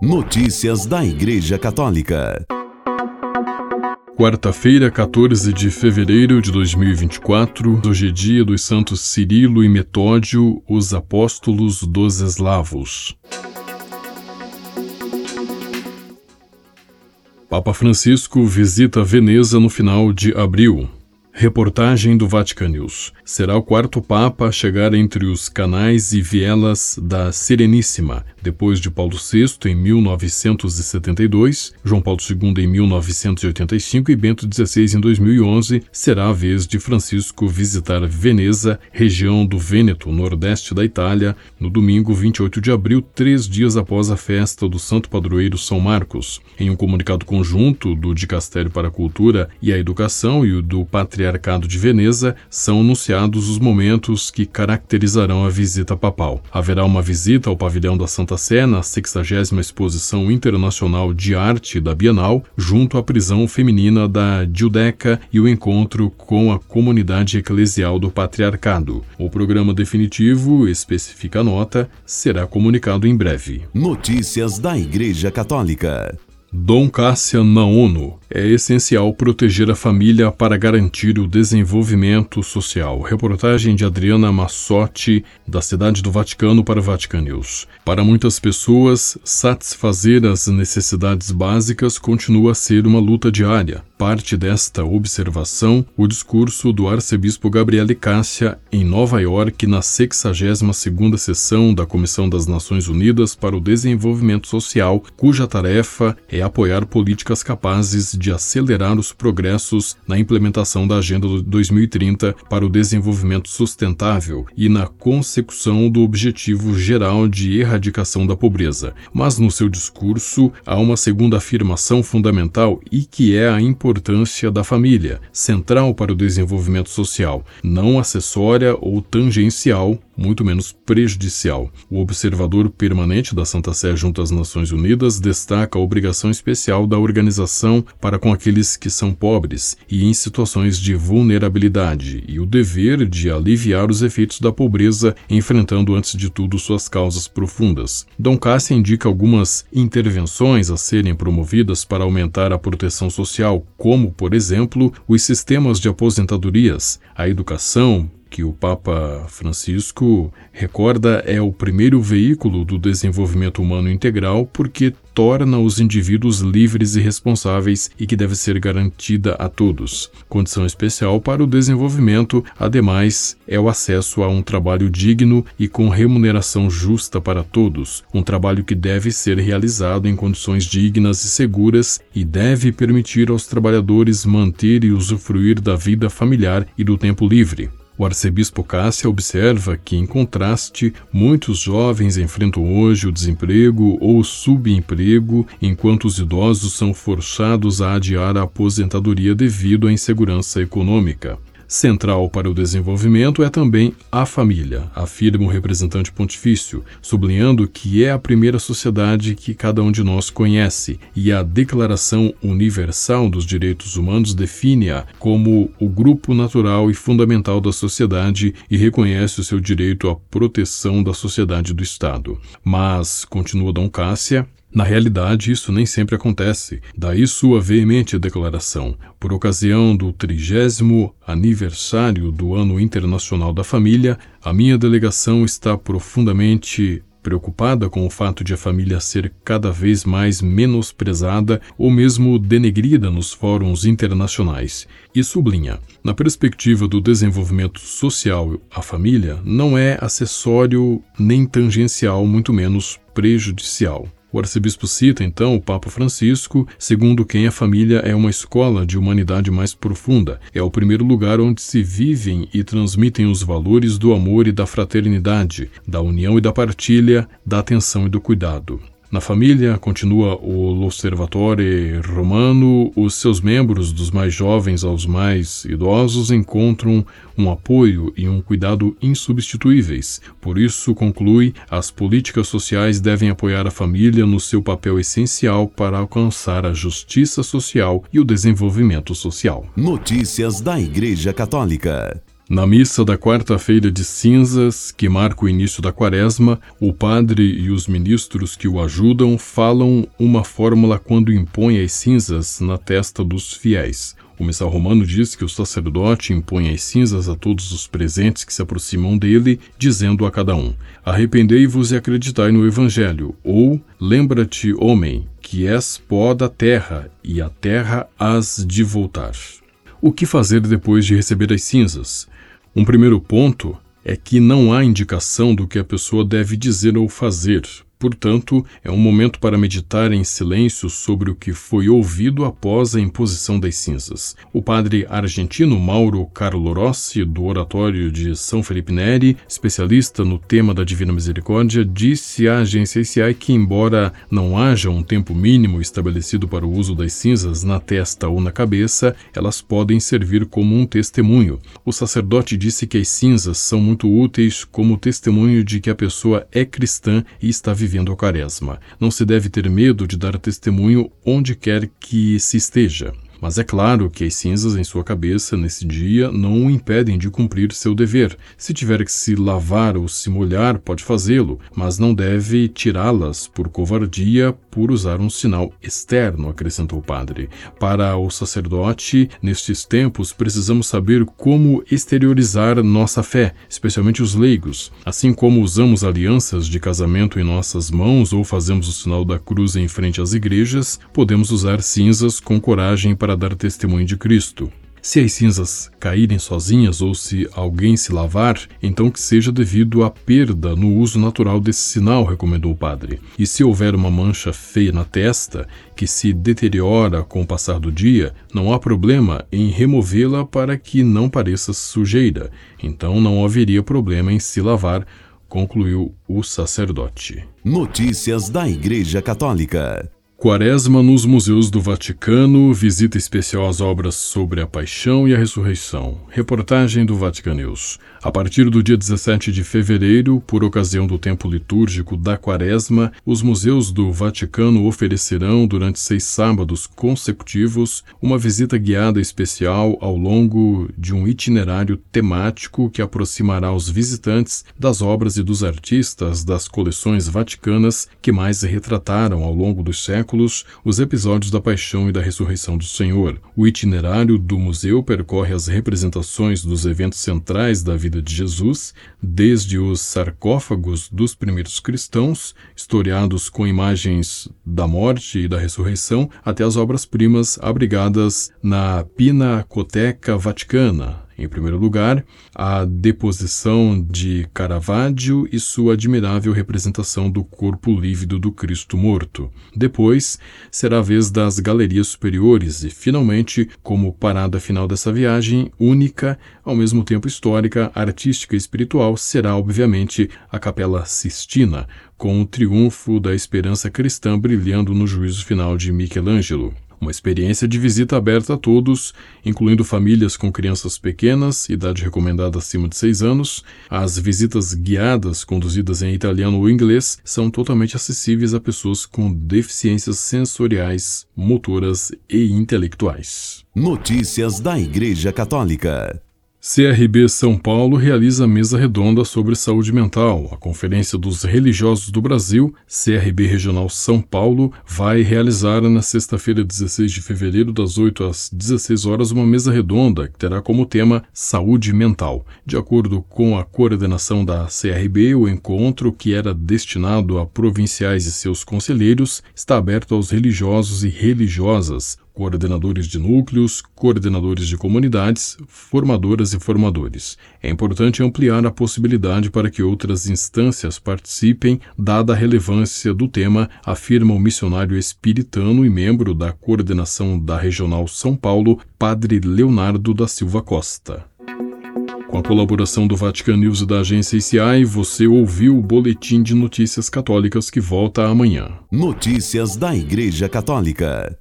Notícias da Igreja Católica. Quarta-feira, 14 de fevereiro de 2024, hoje é dia dos santos Cirilo e Metódio, os apóstolos dos eslavos. Papa Francisco visita Veneza no final de abril. Reportagem do Vatican News. Será o quarto Papa a chegar entre os canais e vielas da Sereníssima, depois de Paulo VI em 1972, João Paulo II em 1985 e Bento XVI em 2011, será a vez de Francisco visitar Veneza, região do Vêneto, nordeste da Itália, no domingo 28 de abril, três dias após a festa do Santo Padroeiro São Marcos. Em um comunicado conjunto do Dicastério para a Cultura e a Educação e o do Patriarcado Patriarcado de Veneza, são anunciados os momentos que caracterizarão a visita papal. Haverá uma visita ao pavilhão da Santa Sé na 60 Exposição Internacional de Arte da Bienal, junto à prisão feminina da Giudecca e o encontro com a comunidade eclesial do Patriarcado. O programa definitivo, especifica a nota, será comunicado em breve. Notícias da Igreja Católica. Dom Cassian na ONU. É essencial proteger a família para garantir o desenvolvimento social. Reportagem de Adriana Massotti, da Cidade do Vaticano para Vatican News. Para muitas pessoas, satisfazer as necessidades básicas continua a ser uma luta diária. Parte desta observação o discurso do arcebispo Gabriele Cássia em Nova York na 62ª sessão da Comissão das Nações Unidas para o Desenvolvimento Social, cuja tarefa é apoiar políticas capazes de acelerar os progressos na implementação da Agenda 2030 para o desenvolvimento sustentável e na consecução do objetivo geral de erradicação da pobreza. Mas no seu discurso há uma segunda afirmação fundamental e que é a importância da família, central para o desenvolvimento social, não acessória ou tangencial, muito menos prejudicial. O observador permanente da Santa Sé junto às Nações Unidas destaca a obrigação especial da organização para com aqueles que são pobres e em situações de vulnerabilidade e o dever de aliviar os efeitos da pobreza, enfrentando antes de tudo suas causas profundas. Dom Cássia indica algumas intervenções a serem promovidas para aumentar a proteção social, como, por exemplo, os sistemas de aposentadorias, a educação, que o Papa Francisco recorda é o primeiro veículo do desenvolvimento humano integral porque torna os indivíduos livres e responsáveis e que deve ser garantida a todos. Condição especial para o desenvolvimento, ademais, é o acesso a um trabalho digno e com remuneração justa para todos, um trabalho que deve ser realizado em condições dignas e seguras e deve permitir aos trabalhadores manter e usufruir da vida familiar e do tempo livre. O arcebispo Cássia observa que, em contraste, muitos jovens enfrentam hoje o desemprego ou subemprego, enquanto os idosos são forçados a adiar a aposentadoria devido à insegurança econômica. Central para o desenvolvimento é também a família, afirma o representante pontifício, sublinhando que é a primeira sociedade que cada um de nós conhece e a Declaração Universal dos Direitos Humanos define-a como o grupo natural e fundamental da sociedade e reconhece o seu direito à proteção da sociedade do Estado. Mas, continua Dom Cássia, na realidade, isso nem sempre acontece. Daí sua veemente declaração. Por ocasião do trigésimo aniversário do Ano Internacional da Família, a minha delegação está profundamente preocupada com o fato de a família ser cada vez mais menosprezada ou mesmo denegrida nos fóruns internacionais, e sublinha: na perspectiva do desenvolvimento social, a família não é acessório nem tangencial, muito menos prejudicial. O arcebispo cita, então, o Papa Francisco, segundo quem a família é uma escola de humanidade mais profunda, é o primeiro lugar onde se vivem e transmitem os valores do amor e da fraternidade, da união e da partilha, da atenção e do cuidado. Na família, continua o L'Osservatore Romano, os seus membros, dos mais jovens aos mais idosos, encontram um apoio e um cuidado insubstituíveis. Por isso, conclui, as políticas sociais devem apoiar a família no seu papel essencial para alcançar a justiça social e o desenvolvimento social. Notícias da Igreja Católica. Na missa da quarta-feira de cinzas, que marca o início da quaresma, o padre e os ministros que o ajudam falam uma fórmula quando impõe as cinzas na testa dos fiéis. O missal romano diz que o sacerdote impõe as cinzas a todos os presentes que se aproximam dele, dizendo a cada um: Arrependei-vos e acreditai no Evangelho, ou lembra-te, homem, que és pó da terra, e a terra has de voltar. O que fazer depois de receber as cinzas? Um primeiro ponto é que não há indicação do que a pessoa deve dizer ou fazer, Portanto, é um momento para meditar em silêncio sobre o que foi ouvido após a imposição das cinzas. O padre argentino Mauro Carlo Rossi, do Oratório de São Felipe Neri, especialista no tema da Divina Misericórdia, disse à agência ICI que, embora não haja um tempo mínimo estabelecido para o uso das cinzas na testa ou na cabeça, elas podem servir como um testemunho. O sacerdote disse que as cinzas são muito úteis como testemunho de que a pessoa é cristã e está vivendo vivendo a quaresma. Não se deve ter medo de dar testemunho onde quer que se esteja. Mas é claro que as cinzas em sua cabeça nesse dia não o impedem de cumprir seu dever. Se tiver que se lavar ou se molhar, pode fazê-lo, mas não deve tirá-las por covardia por usar um sinal externo, acrescentou o padre. Para o sacerdote, nestes tempos, precisamos saber como exteriorizar nossa fé, especialmente os leigos. Assim como usamos alianças de casamento em nossas mãos ou fazemos o sinal da cruz em frente às igrejas, podemos usar cinzas com coragem para para dar testemunho de Cristo. Se as cinzas caírem sozinhas ou se alguém se lavar, então que seja devido à perda no uso natural desse sinal, recomendou o padre. E se houver uma mancha feia na testa, que se deteriora com o passar do dia, não há problema em removê-la para que não pareça sujeira. Então não haveria problema em se lavar, concluiu o sacerdote. Notícias da Igreja Católica. Quaresma nos Museus do Vaticano, visita especial às obras sobre a Paixão e a Ressurreição. Reportagem do Vaticanews. A partir do dia 17 de fevereiro, por ocasião do tempo litúrgico da Quaresma, os museus do Vaticano oferecerão, durante seis sábados consecutivos, uma visita guiada especial ao longo de um itinerário temático que aproximará os visitantes das obras e dos artistas das coleções vaticanas que mais retrataram ao longo dos séculos os episódios da Paixão e da Ressurreição do Senhor. O itinerário do museu percorre as representações dos eventos centrais da vida vida de Jesus, desde os sarcófagos dos primeiros cristãos, historiados com imagens da morte e da ressurreição, até as obras-primas abrigadas na Pinacoteca Vaticana, em primeiro lugar, a deposição de Caravaggio e sua admirável representação do corpo lívido do Cristo morto. Depois, será a vez das galerias superiores e, finalmente, como parada final dessa viagem, única, ao mesmo tempo histórica, artística e espiritual, será, obviamente, a Capela Sistina, com o triunfo da esperança cristã brilhando no juízo final de Michelangelo. Uma experiência de visita aberta a todos, incluindo famílias com crianças pequenas, idade recomendada acima de 6 anos. As visitas guiadas, conduzidas em italiano ou inglês, são totalmente acessíveis a pessoas com deficiências sensoriais, motoras e intelectuais. Notícias da Igreja Católica. CRB São Paulo realiza mesa redonda sobre saúde mental. A Conferência dos Religiosos do Brasil, CRB Regional São Paulo, vai realizar na sexta-feira, 16 de fevereiro, das 8 às 16 horas, uma mesa redonda que terá como tema saúde mental. De acordo com a coordenação da CRB, o encontro, que era destinado a provinciais e seus conselheiros, está aberto aos religiosos e religiosas coordenadores de núcleos, coordenadores de comunidades, formadoras e formadores. É importante ampliar a possibilidade para que outras instâncias participem, dada a relevância do tema, afirma o missionário espiritano e membro da coordenação da Regional São Paulo, Padre Leonardo da Silva Costa. Com a colaboração do Vatican News e da agência ICI, você ouviu o Boletim de Notícias Católicas que volta amanhã. Notícias da Igreja Católica.